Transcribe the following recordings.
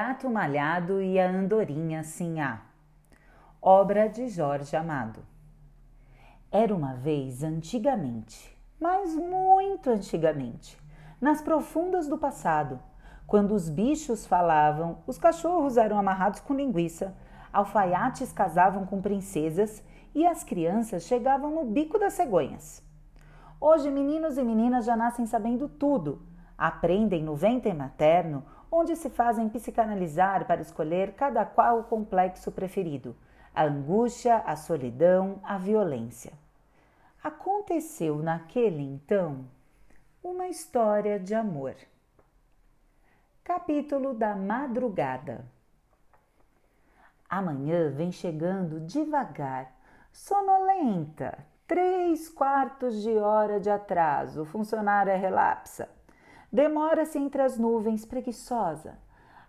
Gato Malhado e a Andorinha Sinhá. Obra de Jorge Amado. Era uma vez antigamente, mas muito antigamente, nas profundas do passado, quando os bichos falavam, os cachorros eram amarrados com linguiça, alfaiates casavam com princesas e as crianças chegavam no bico das cegonhas. Hoje, meninos e meninas já nascem sabendo tudo, aprendem no ventre materno, onde se fazem psicanalizar para escolher cada qual o complexo preferido: a angústia, a solidão, a violência. Aconteceu naquele então uma história de amor. Capítulo da madrugada. Amanhã vem chegando devagar, sonolenta, três quartos de hora de atraso, o funcionário relapsa. Demora-se entre as nuvens, preguiçosa.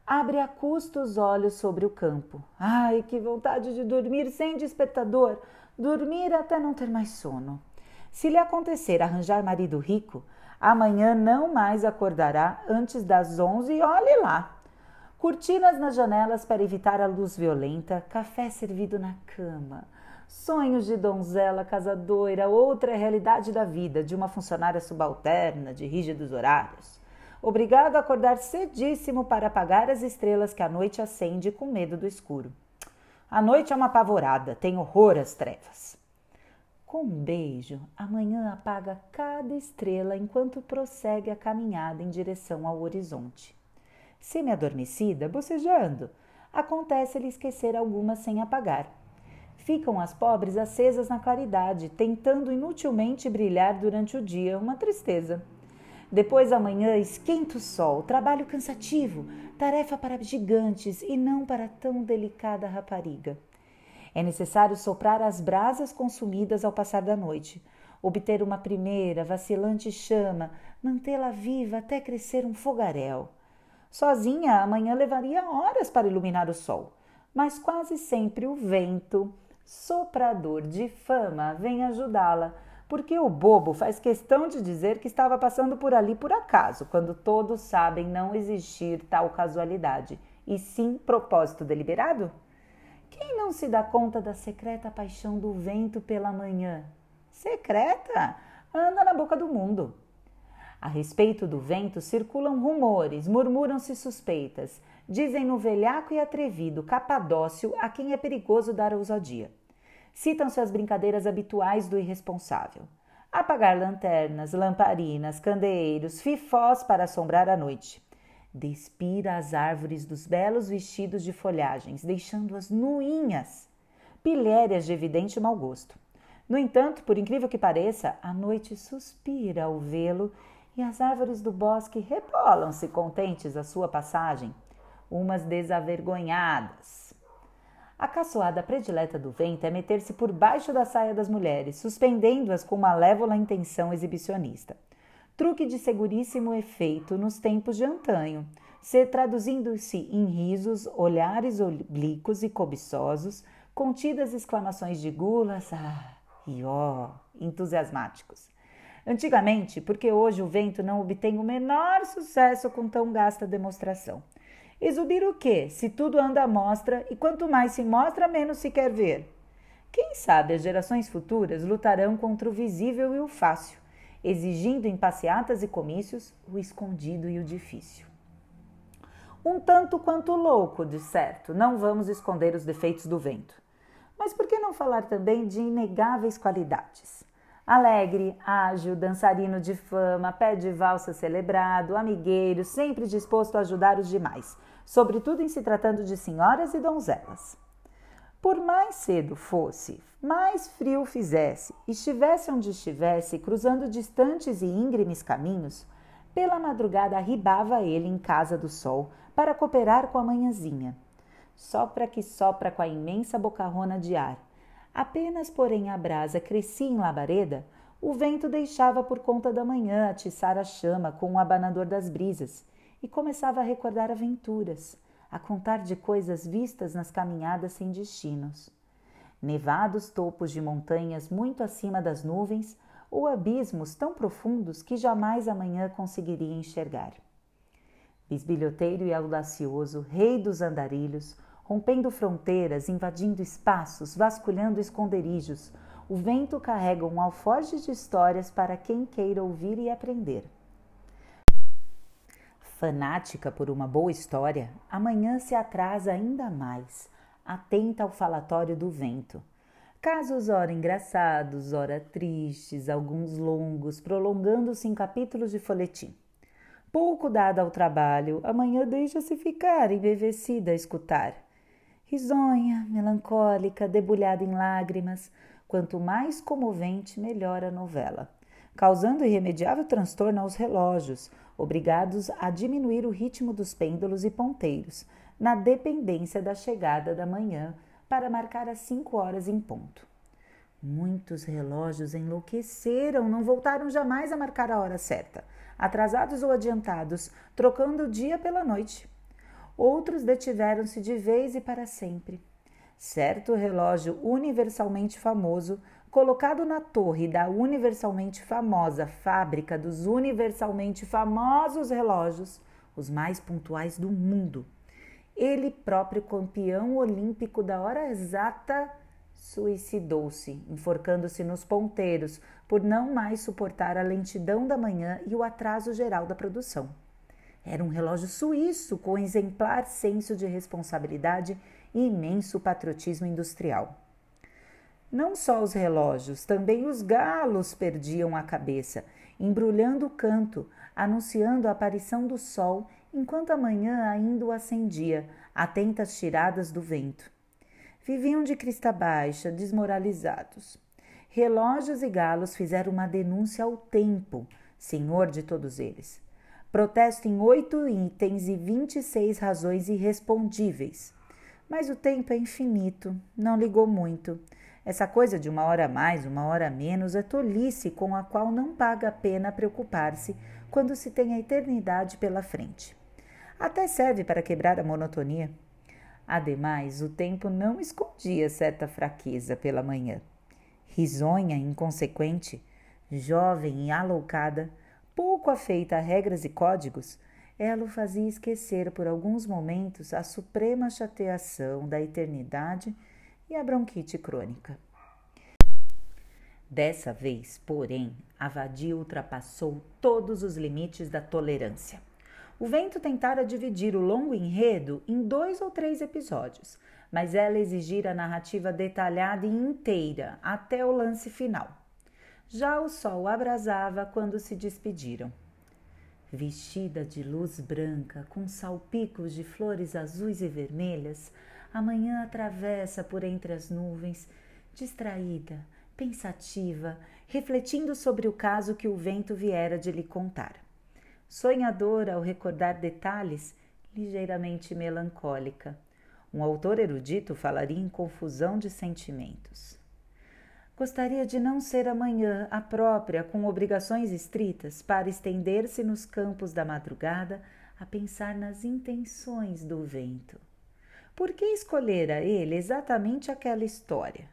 Abre a custo os olhos sobre o campo. Ai, que vontade de dormir sem despertador, dormir até não ter mais sono. Se lhe acontecer arranjar marido rico, amanhã não mais acordará antes das onze e olhe lá. Cortinas nas janelas para evitar a luz violenta, café servido na cama. Sonhos de donzela casadoira, outra realidade da vida de uma funcionária subalterna, de rígidos horários. Obrigado a acordar cedíssimo para apagar as estrelas que a noite acende com medo do escuro. A noite é uma apavorada, tem horror às trevas. Com um beijo, amanhã apaga cada estrela enquanto prossegue a caminhada em direção ao horizonte. Semi-adormecida, bocejando, acontece-lhe esquecer algumas sem apagar ficam as pobres acesas na claridade, tentando inutilmente brilhar durante o dia, uma tristeza. Depois da manhã esquenta o sol, trabalho cansativo, tarefa para gigantes e não para tão delicada rapariga. É necessário soprar as brasas consumidas ao passar da noite, obter uma primeira, vacilante chama, mantê-la viva até crescer um fogaréu. Sozinha, amanhã levaria horas para iluminar o sol, mas quase sempre o vento soprador de fama vem ajudá-la, porque o bobo faz questão de dizer que estava passando por ali por acaso, quando todos sabem não existir tal casualidade, e sim propósito deliberado? Quem não se dá conta da secreta paixão do vento pela manhã? Secreta? Anda na boca do mundo. A respeito do vento circulam rumores, murmuram-se suspeitas, dizem no velhaco e atrevido Capadócio a quem é perigoso dar ousadia. Citam-se as brincadeiras habituais do irresponsável. Apagar lanternas, lamparinas, candeeiros, fifós para assombrar a noite. Despira as árvores dos belos vestidos de folhagens, deixando-as nuinhas, pilhérias de evidente mau gosto. No entanto, por incrível que pareça, a noite suspira ao vê-lo e as árvores do bosque rebolam-se contentes à sua passagem, umas desavergonhadas, a caçoada predileta do vento é meter-se por baixo da saia das mulheres, suspendendo-as com malévola intenção exibicionista. Truque de seguríssimo efeito nos tempos de antanho, se traduzindo-se em risos, olhares oblíquos e cobiçosos, contidas exclamações de gulas, ah, e ó, entusiasmáticos. Antigamente, porque hoje o vento não obtém o menor sucesso com tão gasta demonstração. Exubir o quê? Se tudo anda à mostra e quanto mais se mostra, menos se quer ver. Quem sabe as gerações futuras lutarão contra o visível e o fácil, exigindo em passeatas e comícios o escondido e o difícil. Um tanto quanto louco, de certo, não vamos esconder os defeitos do vento. Mas por que não falar também de inegáveis qualidades? Alegre, ágil, dançarino de fama, pé de valsa celebrado, amigueiro, sempre disposto a ajudar os demais, sobretudo em se tratando de senhoras e donzelas. Por mais cedo fosse, mais frio fizesse, estivesse onde estivesse, cruzando distantes e íngremes caminhos, pela madrugada arribava ele em casa do sol para cooperar com a manhãzinha. Sopra que sopra com a imensa bocarrona de ar. Apenas, porém, a brasa crescia em labareda, o vento deixava por conta da manhã atiçar a chama com o abanador das brisas e começava a recordar aventuras, a contar de coisas vistas nas caminhadas sem destinos. Nevados topos de montanhas muito acima das nuvens ou abismos tão profundos que jamais amanhã conseguiria enxergar. Bisbilhoteiro e audacioso, rei dos andarilhos, rompendo fronteiras, invadindo espaços, vasculhando esconderijos, o vento carrega um alforje de histórias para quem queira ouvir e aprender. Fanática por uma boa história, amanhã se atrasa ainda mais, atenta ao falatório do vento. Casos ora engraçados, ora tristes, alguns longos, prolongando-se em capítulos de folhetim. Pouco dada ao trabalho, amanhã deixa-se ficar embevecida a escutar. Risonha, melancólica, debulhada em lágrimas, quanto mais comovente, melhor a novela, causando irremediável transtorno aos relógios, obrigados a diminuir o ritmo dos pêndulos e ponteiros, na dependência da chegada da manhã, para marcar as cinco horas em ponto. Muitos relógios enlouqueceram, não voltaram jamais a marcar a hora certa, atrasados ou adiantados, trocando o dia pela noite. Outros detiveram-se de vez e para sempre. Certo relógio universalmente famoso, colocado na torre da universalmente famosa fábrica dos universalmente famosos relógios, os mais pontuais do mundo. Ele próprio campeão olímpico da hora exata suicidou-se, enforcando-se nos ponteiros, por não mais suportar a lentidão da manhã e o atraso geral da produção. Era um relógio suíço com exemplar senso de responsabilidade e imenso patriotismo industrial. Não só os relógios, também os galos perdiam a cabeça, embrulhando o canto, anunciando a aparição do sol, enquanto a manhã ainda o acendia, atentas tiradas do vento. Viviam de crista baixa, desmoralizados. Relógios e galos fizeram uma denúncia ao tempo, senhor de todos eles. Protesto em oito itens e vinte e seis razões irrespondíveis. Mas o tempo é infinito, não ligou muito. Essa coisa de uma hora a mais, uma hora a menos é tolice com a qual não paga a pena preocupar-se quando se tem a eternidade pela frente. Até serve para quebrar a monotonia. Ademais, o tempo não escondia certa fraqueza pela manhã. Risonha, inconsequente, jovem e aloucada, pouco afeita a regras e códigos, ela o fazia esquecer por alguns momentos a suprema chateação da eternidade e a bronquite crônica. Dessa vez, porém, a vadia ultrapassou todos os limites da tolerância. O vento tentara dividir o longo enredo em dois ou três episódios, mas ela exigira a narrativa detalhada e inteira até o lance final. Já o sol abrasava quando se despediram vestida de luz branca, com salpicos de flores azuis e vermelhas, a manhã atravessa por entre as nuvens, distraída, pensativa, refletindo sobre o caso que o vento viera de lhe contar. Sonhadora ao recordar detalhes, ligeiramente melancólica. Um autor erudito falaria em confusão de sentimentos. Gostaria de não ser amanhã a própria, com obrigações estritas, para estender-se nos campos da madrugada a pensar nas intenções do vento. Por que escolhera ele exatamente aquela história?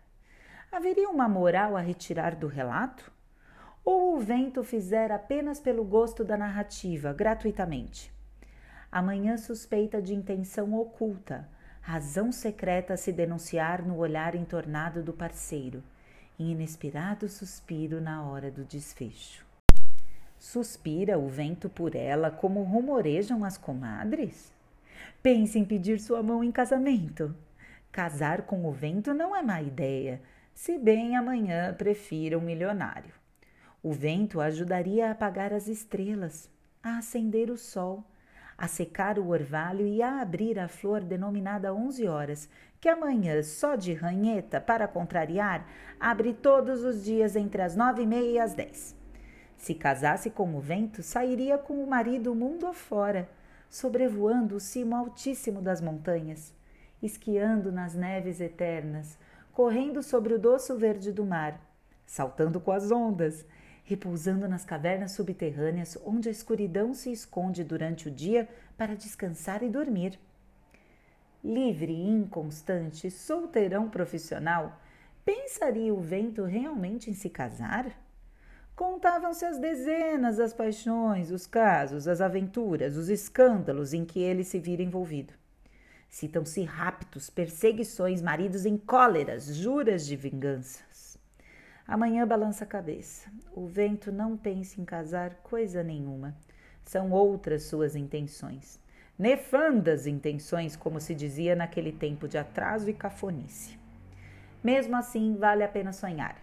Haveria uma moral a retirar do relato? Ou o vento fizera apenas pelo gosto da narrativa, gratuitamente? Amanhã suspeita de intenção oculta, razão secreta a se denunciar no olhar entornado do parceiro em inesperado suspiro na hora do desfecho. Suspira o vento por ela como rumorejam as comadres? Pense em pedir sua mão em casamento. Casar com o vento não é má ideia, se bem amanhã prefira um milionário. O vento ajudaria a apagar as estrelas, a acender o sol, a secar o orvalho e a abrir a flor denominada onze horas, que amanhã, só de ranheta, para contrariar, abre todos os dias entre as nove e meia e as dez. Se casasse com o vento, sairia com o marido mundo afora, sobrevoando o cimo altíssimo das montanhas, esquiando nas neves eternas, correndo sobre o doce verde do mar, saltando com as ondas, repousando nas cavernas subterrâneas onde a escuridão se esconde durante o dia para descansar e dormir livre e inconstante, solteirão profissional, pensaria o vento realmente em se casar? Contavam-se as dezenas as paixões, os casos, as aventuras, os escândalos em que ele se vira envolvido. Citam-se raptos, perseguições, maridos em cóleras, juras de vinganças. Amanhã balança a cabeça. O vento não pensa em casar coisa nenhuma. São outras suas intenções. Nefandas intenções, como se dizia naquele tempo de atraso e cafonice. Mesmo assim, vale a pena sonhar.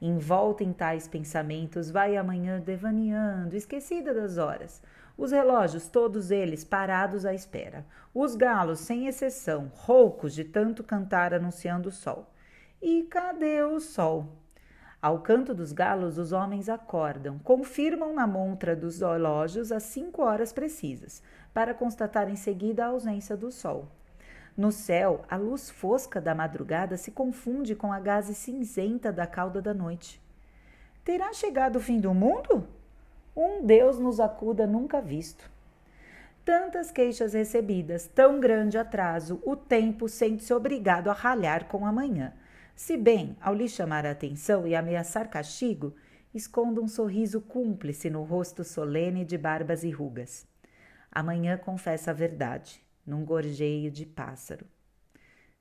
Envolta em tais pensamentos, vai amanhã devaneando, esquecida das horas. Os relógios, todos eles parados à espera. Os galos, sem exceção, roucos de tanto cantar anunciando o sol. E cadê o sol? Ao canto dos galos, os homens acordam, confirmam na montra dos relógios as cinco horas precisas, para constatar em seguida a ausência do sol. No céu, a luz fosca da madrugada se confunde com a gaze cinzenta da cauda da noite. Terá chegado o fim do mundo? Um Deus nos acuda nunca visto. Tantas queixas recebidas, tão grande atraso, o tempo sente-se obrigado a ralhar com a manhã. Se bem, ao lhe chamar a atenção e ameaçar castigo, esconde um sorriso cúmplice no rosto solene de barbas e rugas. Amanhã confessa a verdade num gorjeio de pássaro.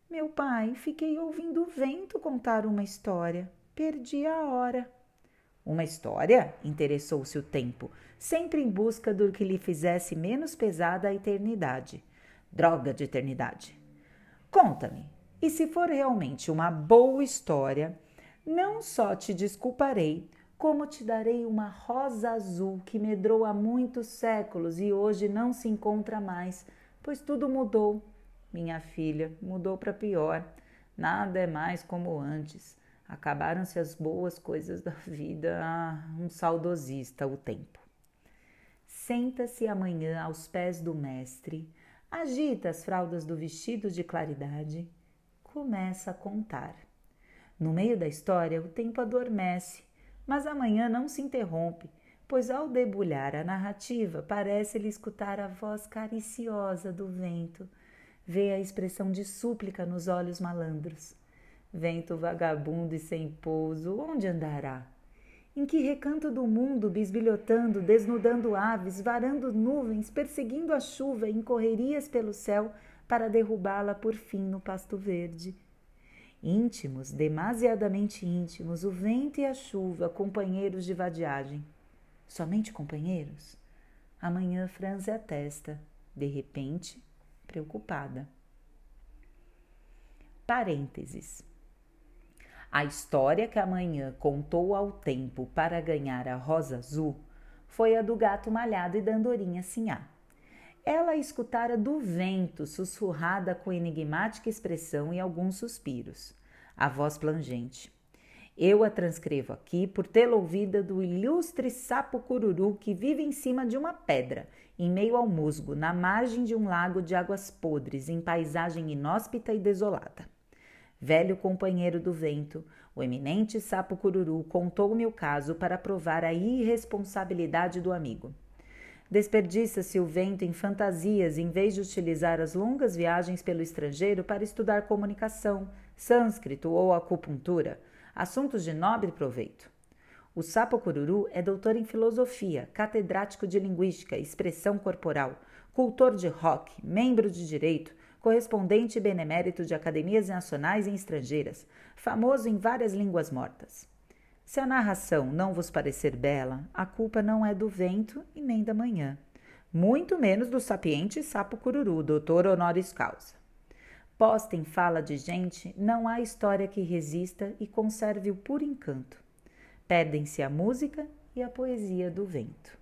Meu pai, fiquei ouvindo o vento contar uma história. Perdi a hora. Uma história? Interessou-se o tempo, sempre em busca do que lhe fizesse menos pesada a eternidade. Droga de eternidade. Conta-me, e se for realmente uma boa história, não só te desculparei, como te darei uma rosa azul que medrou há muitos séculos e hoje não se encontra mais, pois tudo mudou. Minha filha, mudou para pior. Nada é mais como antes. Acabaram-se as boas coisas da vida. Ah, um saudosista o tempo. Senta-se amanhã aos pés do mestre, agita as fraldas do vestido de claridade, começa a contar. No meio da história, o tempo adormece, mas amanhã não se interrompe pois ao debulhar a narrativa parece-lhe escutar a voz cariciosa do vento, vê a expressão de súplica nos olhos malandros. Vento vagabundo e sem pouso, onde andará? Em que recanto do mundo, bisbilhotando, desnudando aves, varando nuvens, perseguindo a chuva em correrias pelo céu para derrubá-la por fim no pasto verde? Íntimos, demasiadamente íntimos, o vento e a chuva, companheiros de vadiagem. Somente companheiros? Amanhã franze a testa, de repente, preocupada. Parênteses. A história que amanhã contou ao tempo para ganhar a rosa azul foi a do gato malhado e da andorinha sinhá. Ela escutara do vento, sussurrada com enigmática expressão e alguns suspiros. A voz plangente. Eu a transcrevo aqui por tê-la ouvida do ilustre sapo cururu que vive em cima de uma pedra, em meio ao musgo, na margem de um lago de águas podres, em paisagem inóspita e desolada. Velho companheiro do vento, o eminente sapo cururu contou-me o caso para provar a irresponsabilidade do amigo. Desperdiça-se o vento em fantasias em vez de utilizar as longas viagens pelo estrangeiro para estudar comunicação, sânscrito ou acupuntura assuntos de nobre proveito. O sapo cururu é doutor em filosofia, catedrático de linguística, expressão corporal, cultor de rock, membro de direito, correspondente benemérito de academias nacionais e estrangeiras, famoso em várias línguas mortas. Se a narração não vos parecer bela, a culpa não é do vento e nem da manhã, muito menos do sapiente sapo cururu, doutor honoris causa. Posta em fala de gente, não há história que resista e conserve o puro encanto. Perdem-se a música e a poesia do vento.